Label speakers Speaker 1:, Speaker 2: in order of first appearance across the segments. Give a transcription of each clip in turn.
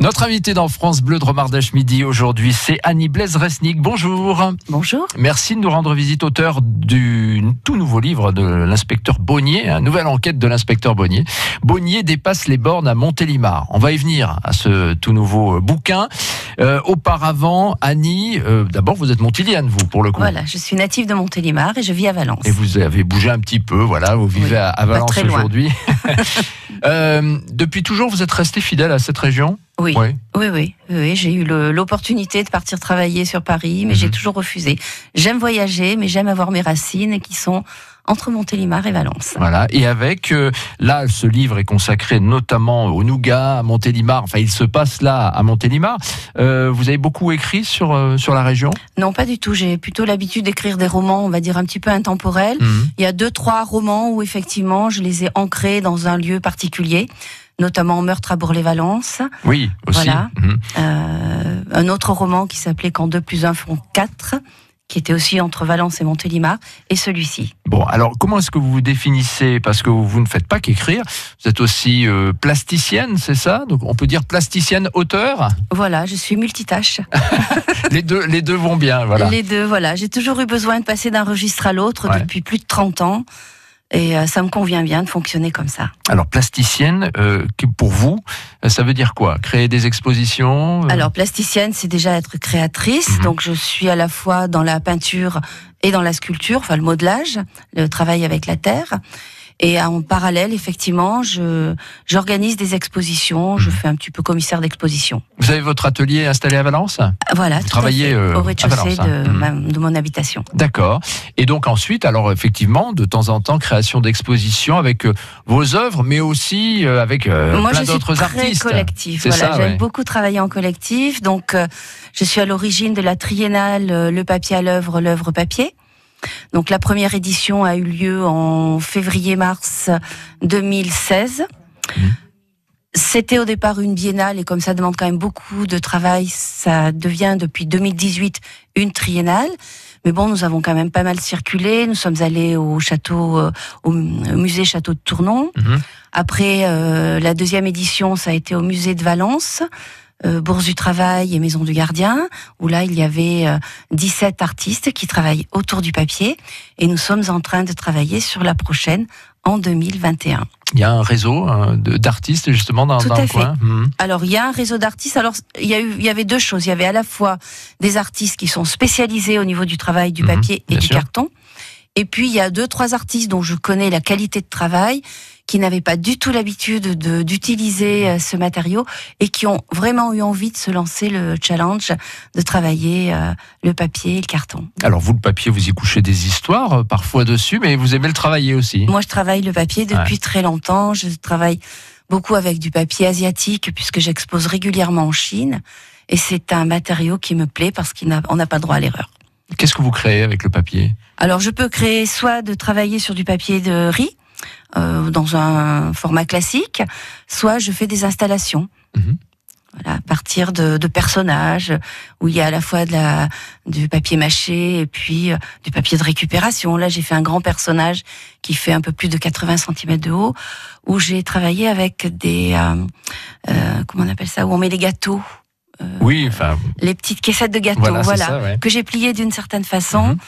Speaker 1: Notre invité dans France Bleu de Romardèche Midi aujourd'hui, c'est Annie Blaise-Resnick. Bonjour.
Speaker 2: Bonjour.
Speaker 1: Merci de nous rendre visite, auteur du tout nouveau livre de l'inspecteur Bonnier, une nouvelle enquête de l'inspecteur Bonnier. Bonnier dépasse les bornes à Montélimar. On va y venir à ce tout nouveau bouquin. Euh, auparavant, Annie, euh, d'abord vous êtes montilienne, vous, pour le coup.
Speaker 2: Voilà, je suis native de Montélimar et je vis à Valence.
Speaker 1: Et vous avez bougé un petit peu, voilà, vous vivez
Speaker 2: Oui,
Speaker 1: à, à Valence aujourd'hui. Euh, depuis toujours, vous êtes resté fidèle à cette région?
Speaker 2: Oui,
Speaker 1: Oui.
Speaker 2: oui, oui, oui, j'ai eu l'opportunité de partir travailler sur Paris, mais
Speaker 1: Mhm.
Speaker 2: j'ai toujours refusé. J'aime voyager, mais j'aime avoir mes racines qui sont entre Montélimar et Valence.
Speaker 1: Voilà. Et avec, euh, là, ce livre est consacré notamment au Nougat, à Montélimar. Enfin, il se passe là, à Montélimar. Euh, vous avez beaucoup écrit sur, euh, sur la région?
Speaker 2: Non, pas du tout. J'ai plutôt l'habitude d'écrire des romans, on va dire un petit peu intemporels.
Speaker 1: Mhm.
Speaker 2: Il y a deux, trois romans où effectivement je les ai ancrés dans un lieu particulier, notamment Meurtre à Bourg-les-Valence.
Speaker 1: Oui, aussi.
Speaker 2: Voilà.
Speaker 1: Mhm.
Speaker 2: Euh, un autre roman qui s'appelait Quand deux plus un font quatre, qui était aussi entre Valence et Montélimar, et celui-ci.
Speaker 1: Bon, alors, comment est-ce que vous vous définissez? Parce que vous ne faites pas qu'écrire. Vous êtes aussi euh, plasticienne, c'est ça? Donc, on peut dire plasticienne-auteur
Speaker 2: Voilà, je suis multitâche.
Speaker 1: les, deux, les deux vont bien, voilà.
Speaker 2: Les deux, voilà. J'ai toujours eu besoin de passer d'un registre à l'autre
Speaker 1: Ouais.
Speaker 2: depuis plus de 30 ans. Et euh, ça me convient bien de fonctionner comme ça.
Speaker 1: Alors, plasticienne, euh, pour vous, euh, ça veut dire quoi? Créer des expositions euh,
Speaker 2: Alors, plasticienne, c'est déjà être créatrice.
Speaker 1: Mhm.
Speaker 2: Donc, je suis à la fois dans la peinture et dans la sculpture, enfin le modelage, le travail avec la terre. Et en parallèle, effectivement, je j'organise des expositions. Je fais un petit peu commissaire d'exposition.
Speaker 1: Vous avez votre atelier installé à Valence?
Speaker 2: Voilà.
Speaker 1: Vous
Speaker 2: tout à
Speaker 1: travaillez,
Speaker 2: fait,
Speaker 1: euh,
Speaker 2: au rez-de-chaussée
Speaker 1: hein.
Speaker 2: de,
Speaker 1: Mhm.
Speaker 2: de mon habitation.
Speaker 1: D'accord. Et donc ensuite, alors effectivement, de temps en temps, création d'expositions avec euh, vos œuvres, mais aussi euh, avec euh,
Speaker 2: Moi,
Speaker 1: plein
Speaker 2: je suis
Speaker 1: d'autres
Speaker 2: très
Speaker 1: artistes.
Speaker 2: collectif.
Speaker 1: C'est
Speaker 2: Voilà, j'aime
Speaker 1: ouais.
Speaker 2: beaucoup travailler en collectif. Donc, euh, je suis à l'origine de la triennale euh, Le papier à l'œuvre, l'œuvre papier. Donc, la première édition a eu lieu en février-mars 2016.
Speaker 1: Mhm.
Speaker 2: C'était au départ une biennale et comme ça demande quand même beaucoup de travail, ça devient depuis 2018 une triennale. Mais bon, nous avons quand même pas mal circulé. Nous sommes allés au château, euh, au musée Château de Tournon.
Speaker 1: Mhm.
Speaker 2: Après, euh, la deuxième édition, ça a été au musée de Valence, Bourse du Travail et Maison du Gardien, où là, il y avait euh, 17 artistes qui travaillent autour du papier. Et nous sommes en train de travailler sur la prochaine en 2021.
Speaker 1: Il y a un réseau hein, de- d'artistes justement dans,
Speaker 2: Tout
Speaker 1: dans
Speaker 2: à
Speaker 1: le
Speaker 2: fait.
Speaker 1: coin? Mhm.
Speaker 2: Alors, il y a un réseau d'artistes. Alors, il y, a eu, il y avait deux choses. Il y avait à la fois des artistes qui sont spécialisés au niveau du travail, du
Speaker 1: Mhm,
Speaker 2: papier et du
Speaker 1: sûr.
Speaker 2: carton. Et puis, il y a deux, trois artistes dont je connais la qualité de travail, qui n'avaient pas du tout l'habitude de- d'utiliser euh, ce matériau et qui ont vraiment eu envie de se lancer le challenge de travailler euh, le papier et le carton.
Speaker 1: Alors vous, le papier, vous y couchez des histoires euh, parfois dessus, mais vous aimez le travailler aussi.
Speaker 2: Moi, je travaille le papier depuis très longtemps. Je travaille beaucoup avec du papier asiatique puisque j'expose régulièrement en Chine. Et c'est un matériau qui me plaît parce qu'on n'a pas droit à l'erreur.
Speaker 1: Qu'est-ce que vous créez avec le papier?
Speaker 2: Alors, je peux créer soit de travailler sur du papier de riz, euh, dans un format classique, soit je fais des installations.
Speaker 1: Mhm.
Speaker 2: Voilà, à partir de, de personnages où il y a à la fois de la, du papier mâché et puis euh, du papier de récupération. Là, j'ai fait un grand personnage qui fait un peu plus de 80 cm de haut, où j'ai travaillé avec des, euh, euh, comment on appelle ça, où on met les gâteaux, euh,
Speaker 1: Oui, enfin,
Speaker 2: les petites caissettes de gâteaux,
Speaker 1: voilà,
Speaker 2: voilà,
Speaker 1: c'est ça, ouais.
Speaker 2: que j'ai pliées d'une certaine façon.
Speaker 1: Mhm.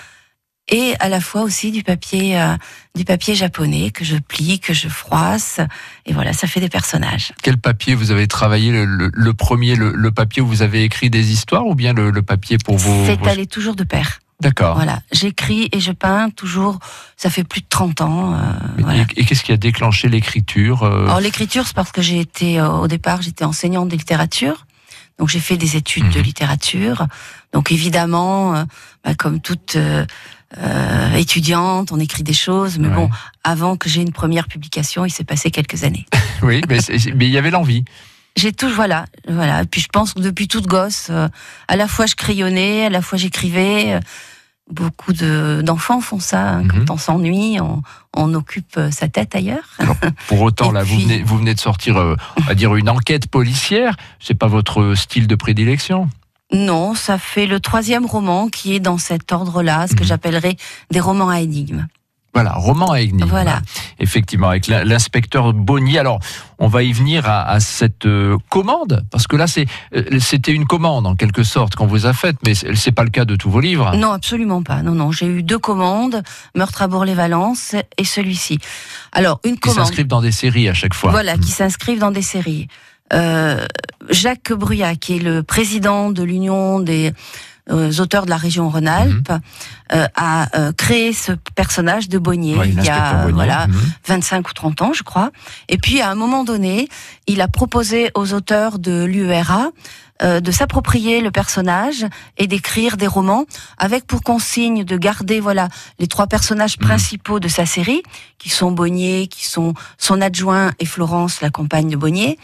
Speaker 2: Et à la fois aussi du papier, euh, du papier japonais que je plie, que je froisse, et voilà, ça fait des personnages.
Speaker 1: Quel papier vous avez travaillé le, le- le premier, le, le papier où vous avez écrit des histoires ou bien le, papier pour vos...
Speaker 2: C'est
Speaker 1: vos-
Speaker 2: allé toujours de pair.
Speaker 1: D'accord.
Speaker 2: Voilà, j'écris et je peins toujours. Ça fait plus de 30 ans. euh,
Speaker 1: Et,
Speaker 2: voilà.
Speaker 1: et qu'est-ce qui a déclenché l'écriture euh,
Speaker 2: Alors l'écriture, c'est parce que j'ai été au départ, j'étais enseignante de littérature, donc j'ai fait des études de
Speaker 1: Mhm.
Speaker 2: littérature. Donc évidemment, euh, bah, comme toute euh, étudiante, on écrit des choses, mais
Speaker 1: Ouais.
Speaker 2: bon, avant que j'ai une première publication, il s'est passé quelques années.
Speaker 1: Oui, mais il y avait l'envie.
Speaker 2: J'ai tout, voilà, voilà. Puis je pense que depuis toute gosse, euh, à la fois je crayonnais, à la fois j'écrivais. euh, Beaucoup de- d'enfants font ça. hein.
Speaker 1: Mhm.
Speaker 2: Quand on s'ennuie, on, on occupe sa tête ailleurs.
Speaker 1: Pour autant, là, vous, venez, vous venez de sortir, euh, on va dire, une enquête policière. C'est pas votre style de prédilection.
Speaker 2: Non, ça fait le troisième roman qui est dans cet ordre-là, ce que
Speaker 1: Mhm.
Speaker 2: j'appellerais des romans à énigmes.
Speaker 1: Voilà, roman à énigme.
Speaker 2: Voilà.
Speaker 1: Effectivement, avec l'in- l'inspecteur Bonnier. Alors, on va y venir à, à cette euh, commande, parce que là, euh, c'était une commande en quelque sorte qu'on vous a faite, mais c'est pas le cas de tous vos livres.
Speaker 2: Non, absolument pas. Non, non, j'ai eu deux commandes, Meurtre à Bourg-les-Valences et celui-ci. Alors, une
Speaker 1: Qui
Speaker 2: commande.
Speaker 1: s'inscrivent dans des séries à chaque fois.
Speaker 2: Voilà, qui s'inscrivent dans des séries. Euh, Jacques Bruyat, qui est le président de l'Union des euh, auteurs de la région Rhône-Alpes, euh, a euh, créé ce personnage de Bonnier
Speaker 1: Ouais,
Speaker 2: il y a
Speaker 1: Bonnier.
Speaker 2: voilà
Speaker 1: Mhm.
Speaker 2: 25 ou 30 ans, je crois. Et puis, à un moment donné, il a proposé aux auteurs de l'UERA euh, de s'approprier le personnage et d'écrire des romans avec pour consigne de garder voilà les trois personnages
Speaker 1: Mhm.
Speaker 2: principaux de sa série qui sont Bonnier, qui sont son adjoint et Florence, la compagne de Bonnier,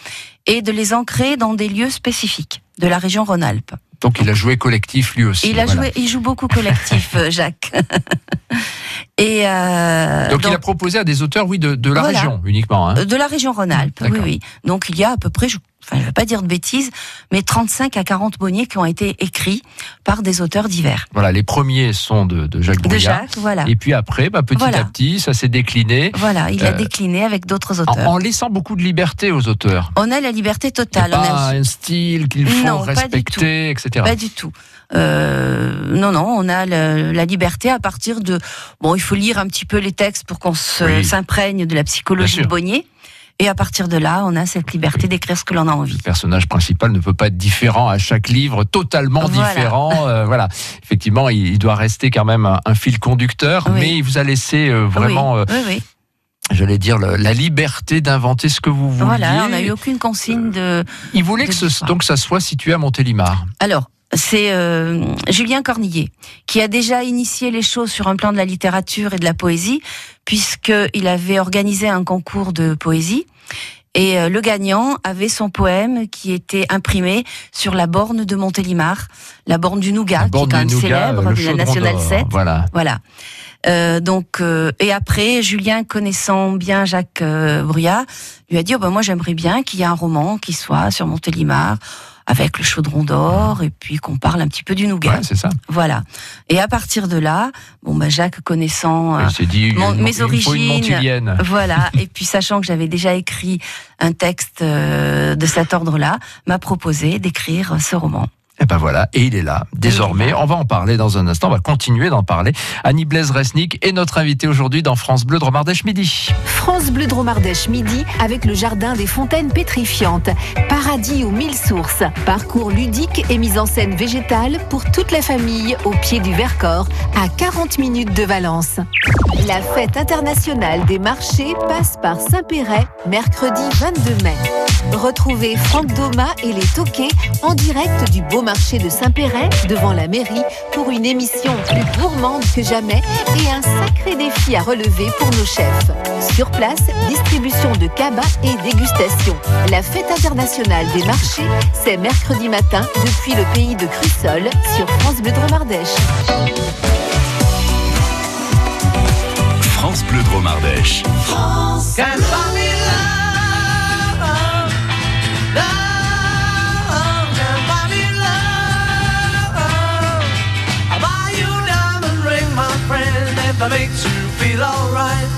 Speaker 2: et de les ancrer dans des lieux spécifiques de la région Rhône-Alpes.
Speaker 1: Donc, il a joué collectif lui aussi.
Speaker 2: Il a
Speaker 1: voilà.
Speaker 2: joué, il joue beaucoup collectif, euh, Jacques. et euh,
Speaker 1: Donc, il a proposé à des auteurs, oui, de, de la
Speaker 2: Voilà.
Speaker 1: région uniquement. Hein.
Speaker 2: De la région Rhône-Alpes, oui, oui. Donc il y a à peu près, je, enfin, je vais pas dire de bêtises, mais 35 à 40 bonniers qui ont été écrits par des auteurs divers.
Speaker 1: Voilà, les premiers sont de, de Jacques
Speaker 2: De
Speaker 1: Brouillard.
Speaker 2: Jacques, voilà.
Speaker 1: Et puis après, bah, petit
Speaker 2: Voilà.
Speaker 1: à petit, ça s'est décliné
Speaker 2: Voilà, il a
Speaker 1: Euh,
Speaker 2: décliné avec d'autres auteurs.
Speaker 1: en laissant beaucoup de liberté aux auteurs.
Speaker 2: On a la liberté
Speaker 1: Il y a
Speaker 2: totale. on
Speaker 1: pas
Speaker 2: a-
Speaker 1: un style qu'il faut
Speaker 2: Non, pas du
Speaker 1: respecter, etc.
Speaker 2: Pas du tout. Euh, non, non, on a le- la liberté à partir de. Bon, il faut lire un petit peu les textes pour qu'on
Speaker 1: Oui.
Speaker 2: s'imprègne de la psychologie de Bonnier. Et à partir de là, on a cette liberté d'écrire ce que l'on a envie.
Speaker 1: Le personnage principal ne peut pas être différent à chaque livre, totalement
Speaker 2: Voilà.
Speaker 1: différent. euh, voilà, effectivement, il, doit rester quand même un, un fil conducteur,
Speaker 2: Oui.
Speaker 1: mais il vous a laissé euh, vraiment,
Speaker 2: oui,
Speaker 1: euh,
Speaker 2: oui, oui.
Speaker 1: j'allais dire, le- la liberté d'inventer ce que vous vouliez.
Speaker 2: Voilà, on n'a eu aucune consigne de.
Speaker 1: Il voulait
Speaker 2: de
Speaker 1: que ce, donc ça soit situé à Montélimar.
Speaker 2: Alors, c'est euh, Julien Cornillet qui a déjà initié les choses sur un plan de la littérature et de la poésie, puisqu'il avait organisé un concours de poésie. Et euh, le gagnant avait son poème qui était imprimé sur la borne de Montélimar, la borne du Nougat, qui est quand même
Speaker 1: Nougat,
Speaker 2: célèbre, de la Nationale
Speaker 1: d'or.
Speaker 2: 7.
Speaker 1: Voilà.
Speaker 2: Voilà. Euh, donc euh, et après Julien connaissant bien Jacques euh, Bruyat lui a dit oh, ben moi j'aimerais bien qu'il y ait un roman qui soit sur Montélimar avec le chaudron d'or et puis qu'on parle un petit peu du nougat.
Speaker 1: Ouais, c'est ça.
Speaker 2: Voilà. Et à partir de là, bon ben Jacques connaissant euh,
Speaker 1: dit,
Speaker 2: mon- mes
Speaker 1: une
Speaker 2: origines. Voilà, et puis sachant que j'avais déjà écrit un texte euh, de cet ordre-là, m'a proposé d'écrire ce roman.
Speaker 1: Et ben voilà, et il est là, désormais. On va en parler dans un instant, on va continuer d'en parler. Annie Blaise-Resnick est notre invitée aujourd'hui dans France Bleu de Romardèche Midi.
Speaker 3: France Bleu Dromardèche midi avec le jardin des fontaines pétrifiantes. Paradis aux mille sources. Parcours ludique et mise en scène végétale pour toute la famille au pied du Vercors à 40 minutes de Valence. La fête internationale des marchés passe par Saint-Péret mercredi 22 mai. Retrouvez Franck Doma et les Toquets en direct du beau marché de Saint-Péret devant la mairie pour une émission plus gourmande que jamais et un sacré défi à relever pour nos chefs. Place, distribution de cabas et dégustation. La fête internationale des marchés, c'est mercredi matin depuis le pays de Crussol sur France Bleu Dromardèche.
Speaker 4: France Bleu Dromardèche.
Speaker 5: Can't buy me love, love, can't buy me love. I'll buy you a diamond ring, my friend, if it makes you feel alright.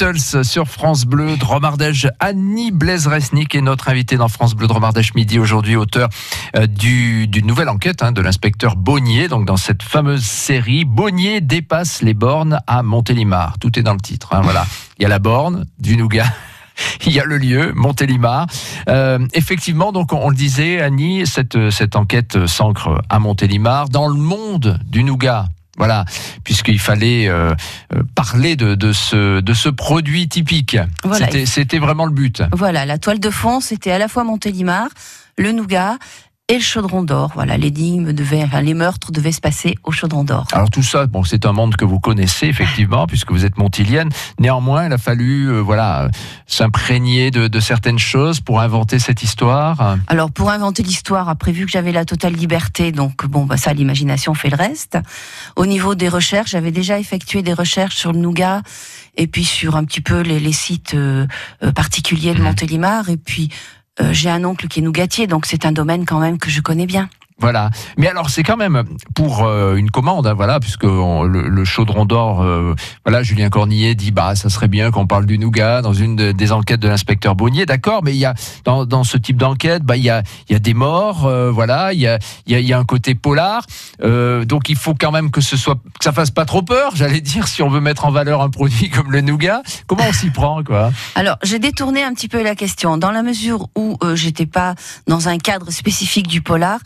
Speaker 1: Sur France Bleu Dromardèche. Annie Blaise-Resnick est notre invitée dans France Bleu Dromardèche midi aujourd'hui, auteur euh, du- d'une nouvelle enquête hein, de l'inspecteur Bonnier. Donc dans cette fameuse série, Bonnier dépasse les bornes à Montélimar. Tout est dans le titre. hein, voilà, il y a la borne du Nougat. Il y a le lieu, Montélimar. Euh, effectivement, donc on, on le disait, Annie, cette, cette enquête s'ancre à Montélimar, dans le monde du Nougat. Voilà, puisqu'il fallait euh, euh, parler de, de, ce, de ce produit typique.
Speaker 2: Voilà.
Speaker 1: C'était vraiment le but.
Speaker 2: Voilà, la toile de fond, c'était à la fois Montélimar, le Nougat et le Chaudron d'Or. Voilà, l'énigme devait, enfin, les meurtres devaient se passer au Chaudron d'Or.
Speaker 1: Alors tout ça, bon, c'est un monde que vous connaissez effectivement, puisque vous êtes montilienne. Néanmoins, il a fallu, euh, voilà, s'imprégner de, de certaines choses pour inventer cette histoire.
Speaker 2: Alors pour inventer l'histoire, après vu que j'avais la totale liberté, donc bon, bah, ça l'imagination fait le reste. Au niveau des recherches, j'avais déjà effectué des recherches sur le Nougat et puis sur un petit peu les, les sites euh, euh, particuliers de
Speaker 1: Mhm.
Speaker 2: Montélimar. Et puis j'ai un oncle qui est nougatier, donc c'est un domaine quand même que je connais bien.
Speaker 1: Voilà. Mais alors, c'est quand même pour euh, une commande, hein, voilà, puisque le, chaudron d'or, euh, voilà, Julien Cornillet dit, bah, ça serait bien qu'on parle du nougat dans une de- des enquêtes de l'inspecteur Bonnier, d'accord, mais il y a dans, ce type d'enquête, bah, il y a, il y a des morts, euh, voilà, il y a, il y, a, y a un côté polar, donc il faut quand même que ce soit, que ça fasse pas trop peur, j'allais dire, si on veut mettre en valeur un produit comme le nougat. Comment on s'y prend, quoi?
Speaker 2: Alors, j'ai détourné un petit peu la question. Dans la mesure où j'étais pas dans un cadre spécifique du polar,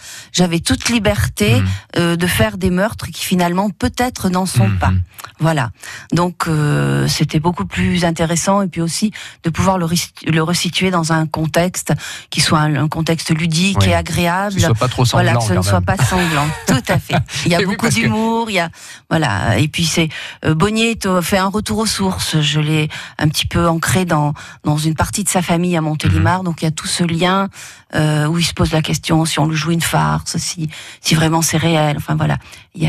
Speaker 2: toute liberté
Speaker 1: Mhm.
Speaker 2: euh, de faire des meurtres qui finalement peut-être n'en sont
Speaker 1: Mhm.
Speaker 2: pas. Voilà. Donc euh, c'était beaucoup plus intéressant et puis aussi de pouvoir le, le resituer dans un contexte qui soit un, un contexte ludique
Speaker 1: Oui.
Speaker 2: et
Speaker 1: Que
Speaker 2: agréable.
Speaker 1: ce soit pas trop sanglant,
Speaker 2: Voilà, que ce ne soit pas sanglant. Tout à fait. Il y a
Speaker 1: oui,
Speaker 2: beaucoup
Speaker 1: que-
Speaker 2: d'humour, il y a voilà. Et puis c'est euh, Bonnier fait un retour aux sources. Je l'ai un petit peu ancré dans dans une partie de sa famille à Montélimar.
Speaker 1: Mhm.
Speaker 2: Donc il y a tout ce lien euh, où il se pose la question si on lui joue une farce, si vraiment c'est réel. Enfin voilà. Il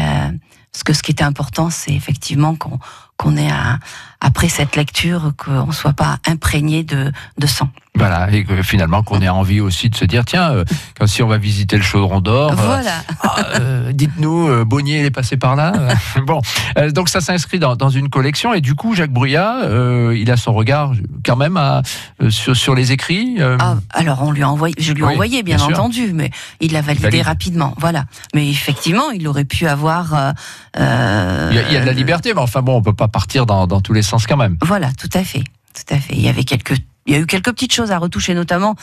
Speaker 2: que ce qui était important, c'est effectivement qu'on qu'on ait un, après cette lecture qu'on soit pas imprégné de de sang.
Speaker 1: Voilà, et que finalement qu'on ait envie aussi de se dire, tiens, euh, quand si on va visiter le chaudron d'or, euh,
Speaker 2: Voilà.
Speaker 1: Ah, euh, dites-nous, Bonnier il est passé par là. Bon, donc ça s'inscrit dans, dans une collection et du coup Jacques euh, il a son regard quand même à, sur, sur les écrits.
Speaker 2: Ah, alors on lui a envoyé, je lui ai
Speaker 1: Oui,
Speaker 2: envoyé bien, entendu, mais il l'a validé
Speaker 1: valide.
Speaker 2: rapidement. Voilà. Mais effectivement, il aurait pu avoir.
Speaker 1: il, y a, il y a de la liberté, mais enfin bon, on peut pas partir dans, dans tous les sens quand même.
Speaker 2: Voilà, tout à fait, tout à fait. Il y avait quelques, il y a eu quelques petites choses à retoucher, notamment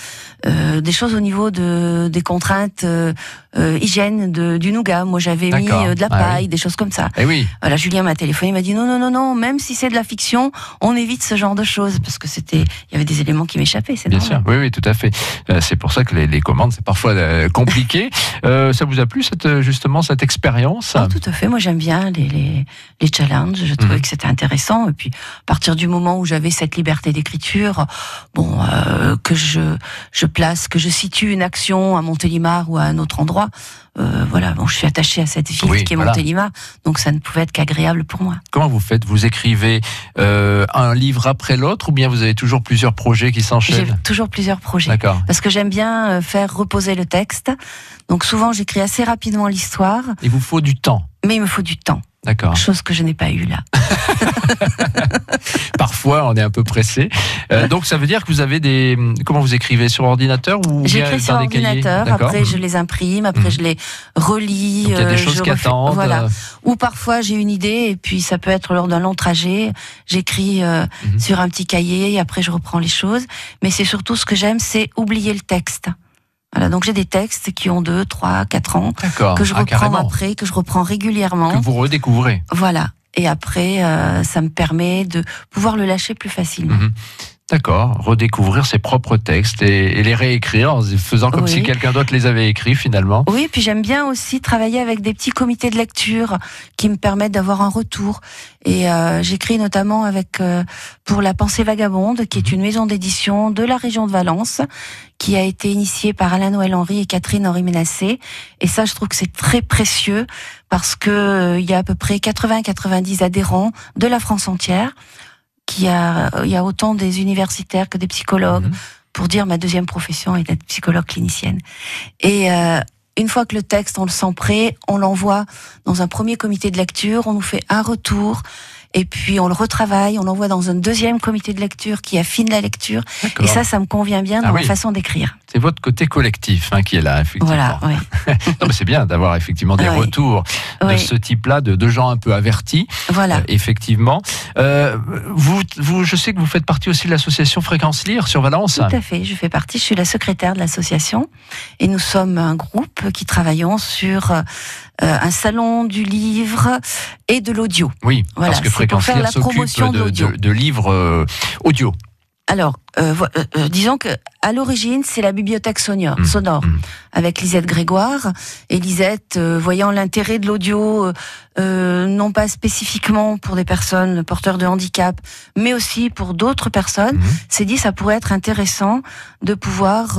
Speaker 2: euh, des choses au niveau de des contraintes euh, euh, hygiène de, du nougat. Moi, j'avais mis euh, de la
Speaker 1: Ah oui.
Speaker 2: paille, des choses comme ça.
Speaker 1: Eh oui,
Speaker 2: Voilà, Julien m'a téléphoné, il m'a dit non, non, non, non, même si c'est de la fiction, on évite ce genre de choses parce que c'était, il y avait des éléments qui m'échappaient, c'est
Speaker 1: bien
Speaker 2: normal.
Speaker 1: sûr. Oui, oui, tout à fait. Euh, c'est pour ça que les, les commandes, c'est parfois euh, compliqué. Euh, ça vous a plu cette, justement cette expérience?
Speaker 2: Ah, tout à fait. Moi, j'aime bien les, les, les challenges. Je trouvais
Speaker 1: Mhm.
Speaker 2: que c'était intéressant. Et puis, à partir du moment où j'avais cette liberté d'écriture, bon, euh, que je, je place, que je situe une action à Montélimar ou à un autre endroit, euh, voilà. Bon, je suis attachée à cette ville
Speaker 1: Oui,
Speaker 2: qui est
Speaker 1: voilà.
Speaker 2: Montélimar, donc ça ne pouvait être qu'agréable pour moi.
Speaker 1: Comment vous faites? Vous écrivez euh, un livre après l'autre ou bien vous avez toujours plusieurs projets qui
Speaker 2: J'ai
Speaker 1: s'enchaînent
Speaker 2: toujours plusieurs projets.
Speaker 1: D'accord.
Speaker 2: Parce que j'aime bien euh, faire reposer le texte. Donc souvent, j'écris assez rapidement l'histoire,
Speaker 1: Il vous faut du temps.
Speaker 2: mais il me faut du temps.
Speaker 1: D'accord.
Speaker 2: Chose que je n'ai pas eu là.
Speaker 1: Parfois, on est un peu pressé. Euh, donc, ça veut dire que vous avez des. Comment vous écrivez sur ordinateur ou
Speaker 2: J'écris sur
Speaker 1: des
Speaker 2: ordinateur, après je les imprime, après
Speaker 1: Mhm.
Speaker 2: je les relis.
Speaker 1: Il y a des
Speaker 2: euh,
Speaker 1: choses qui
Speaker 2: refais-
Speaker 1: attendent.
Speaker 2: Voilà.
Speaker 1: euh,
Speaker 2: Ou parfois j'ai une idée et puis ça peut être lors d'un long trajet. J'écris euh,
Speaker 1: Mhm.
Speaker 2: sur un petit cahier et après je reprends les choses. Mais c'est surtout ce que j'aime, c'est oublier le texte. Voilà, donc j'ai des textes qui ont deux, trois, quatre ans
Speaker 1: D'accord.
Speaker 2: que je
Speaker 1: Ah,
Speaker 2: reprends après, que je reprends régulièrement.
Speaker 1: Que vous redécouvrez.
Speaker 2: Voilà. Et après, euh, ça me permet de pouvoir le lâcher plus facilement.
Speaker 1: Mhm. D'accord, redécouvrir ses propres textes et, et les réécrire en faisant comme
Speaker 2: Oui.
Speaker 1: si quelqu'un d'autre les avait écrits finalement.
Speaker 2: Oui, puis j'aime bien aussi travailler avec des petits comités de lecture qui me permettent d'avoir un retour. Et euh, j'écris notamment avec euh, pour la Pensée vagabonde, qui est une maison d'édition de la région de Valence, qui a été initiée par Alain Noël Henry et Catherine Henri Ménassé. Et ça, je trouve que c'est très précieux parce que euh, il y a à peu près 80-90 adhérents de la France entière. Qui a, il y a autant des universitaires que des psychologues
Speaker 1: Mhm.
Speaker 2: pour dire ma deuxième profession est d'être psychologue clinicienne. Et euh, une fois que le texte, on le sent prêt, on l'envoie dans un premier comité de lecture, on nous fait un retour, et puis on le retravaille, on l'envoie dans un deuxième comité de lecture qui affine la lecture. Et ça, ça me convient bien dans
Speaker 1: Ah
Speaker 2: ma
Speaker 1: oui.
Speaker 2: façon d'écrire.
Speaker 1: C'est votre côté collectif hein, qui est là, effectivement.
Speaker 2: Voilà, oui.
Speaker 1: Non, mais c'est bien d'avoir effectivement des
Speaker 2: Oui.
Speaker 1: retours de ce type-là, de, de gens un peu avertis,
Speaker 2: voilà.
Speaker 1: euh, effectivement. Euh, vous, vous, je sais que vous faites partie aussi de l'association Fréquence Lire sur Valence.
Speaker 2: Tout à fait, je fais partie, je suis la secrétaire de l'association et nous sommes un groupe qui travaillons sur euh, un salon du livre et de l'audio.
Speaker 1: Oui,
Speaker 2: Voilà,
Speaker 1: parce que
Speaker 2: la
Speaker 1: s'occupe
Speaker 2: promotion de
Speaker 1: de, de- livres euh, audio.
Speaker 2: Alors, euh, euh, disons que à l'origine, c'est la bibliothèque sonore,
Speaker 1: Mm,
Speaker 2: sonore
Speaker 1: mm.
Speaker 2: avec Lisette Grégoire. Et Lisette, euh, voyant l'intérêt de l'audio, non pas spécifiquement pour des personnes porteurs de handicap, mais aussi pour d'autres personnes,
Speaker 1: Mhm.
Speaker 2: s'est dit ça pourrait être intéressant de pouvoir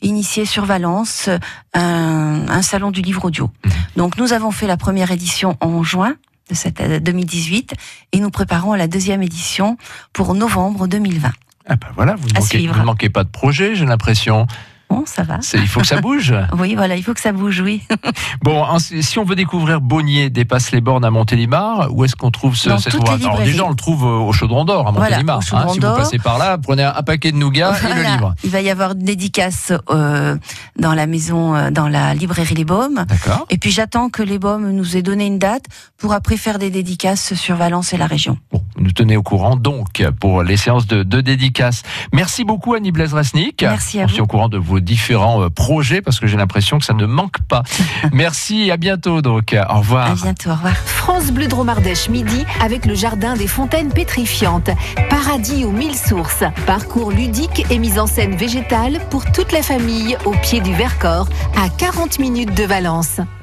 Speaker 2: initier sur Valence un, un salon du livre audio. Donc, nous avons fait la première édition en juin de cette euh, 2018 et nous préparons la deuxième édition pour novembre 2020.
Speaker 1: Ah ben voilà, vous ne manquez,
Speaker 2: suivre.
Speaker 1: vous ne manquez pas de projet, j'ai l'impression.
Speaker 2: Bon, ça va.
Speaker 1: Il faut que ça bouge.
Speaker 2: Oui, voilà, il faut que ça bouge, oui.
Speaker 1: Bon, si on veut découvrir Bonnier dépasse les bornes à Montélimar, où est-ce qu'on trouve ce,
Speaker 2: Dans
Speaker 1: cet
Speaker 2: toutes
Speaker 1: ouvrage
Speaker 2: les
Speaker 1: Alors déjà, on le trouve euh, au Chaudron d'Or à
Speaker 2: Voilà,
Speaker 1: Montélimar.
Speaker 2: au Chaudron
Speaker 1: Si vous passez par là, prenez un, un paquet de nougat et le
Speaker 2: Voilà.
Speaker 1: livre.
Speaker 2: Il va y avoir une dédicace euh, dans la maison, euh, dans la librairie Les Baumes.
Speaker 1: D'accord.
Speaker 2: Et puis j'attends que Les Baumes nous ait donné une date pour après faire des dédicaces sur Valence et la région.
Speaker 1: Bon, nous tenez au courant donc pour les séances de, de dédicaces. Merci beaucoup Annie Blaise-Resnick.
Speaker 2: Merci à
Speaker 1: On
Speaker 2: vous.
Speaker 1: est au courant de vos différents euh, projets parce que j'ai l'impression que ça ne manque pas. Merci et à bientôt donc. Au revoir.
Speaker 2: À bientôt, au revoir.
Speaker 3: France Bleu Dromardèche midi avec le jardin des fontaines pétrifiantes. Paradis aux mille sources. Parcours ludique et mise en scène végétale pour toute la famille au pied du Vercors à 40 minutes de Valence.